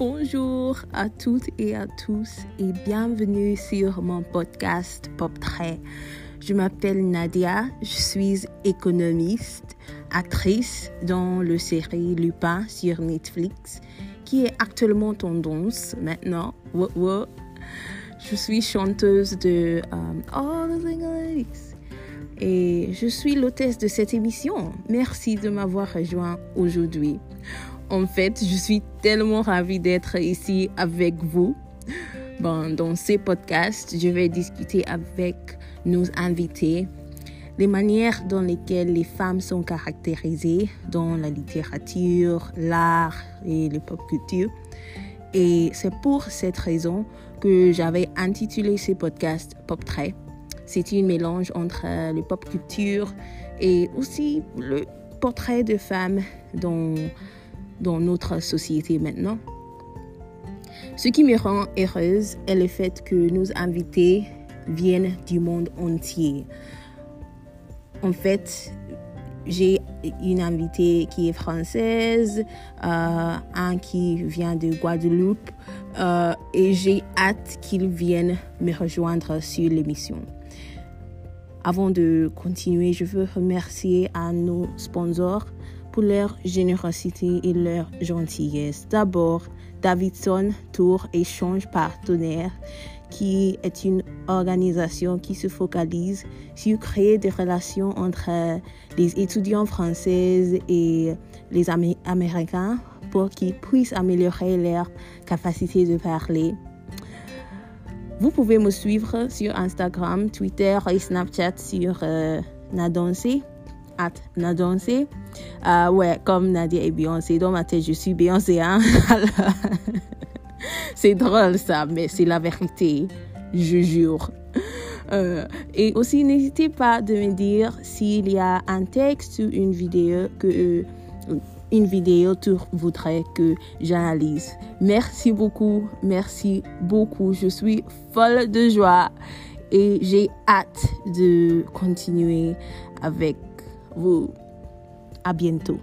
Bonjour à toutes et à tous et bienvenue sur mon podcast Pop Trait. Je m'appelle Nadia, je suis économiste, actrice dans le série Lupin sur Netflix qui est actuellement tendance maintenant. Je suis chanteuse de um, All the Things et je suis l'hôtesse de cette émission. Merci de m'avoir rejoint aujourd'hui. En fait, je suis tellement ravie d'être ici avec vous. Bon, dans ces podcasts, je vais discuter avec nos invités les manières dans lesquelles les femmes sont caractérisées dans la littérature, l'art et la pop culture. Et c'est pour cette raison que j'avais intitulé ces podcasts Pop Trait. C'est un mélange entre le pop culture et aussi le portrait de femmes dans dans notre société maintenant. Ce qui me rend heureuse est le fait que nos invités viennent du monde entier. En fait, j'ai une invitée qui est française, euh, un qui vient de Guadeloupe euh, et j'ai hâte qu'ils viennent me rejoindre sur l'émission. Avant de continuer, je veux remercier à nos sponsors pour leur générosité et leur gentillesse. D'abord, Davidson Tour Échange Partenaire, qui est une organisation qui se focalise sur créer des relations entre les étudiants français et les Américains pour qu'ils puissent améliorer leur capacité de parler. Vous pouvez me suivre sur Instagram, Twitter et Snapchat sur euh, at Nadonce. Euh, ouais, comme Nadia et Beyoncé. Dans ma tête, je suis Beyoncé. Hein? c'est drôle ça, mais c'est la vérité. Je jure. Euh, et aussi, n'hésitez pas de me dire s'il y a un texte ou une vidéo que euh, une vidéo tu voudrais que j'analyse. Merci beaucoup, merci beaucoup. Je suis folle de joie et j'ai hâte de continuer avec vous. À bientôt.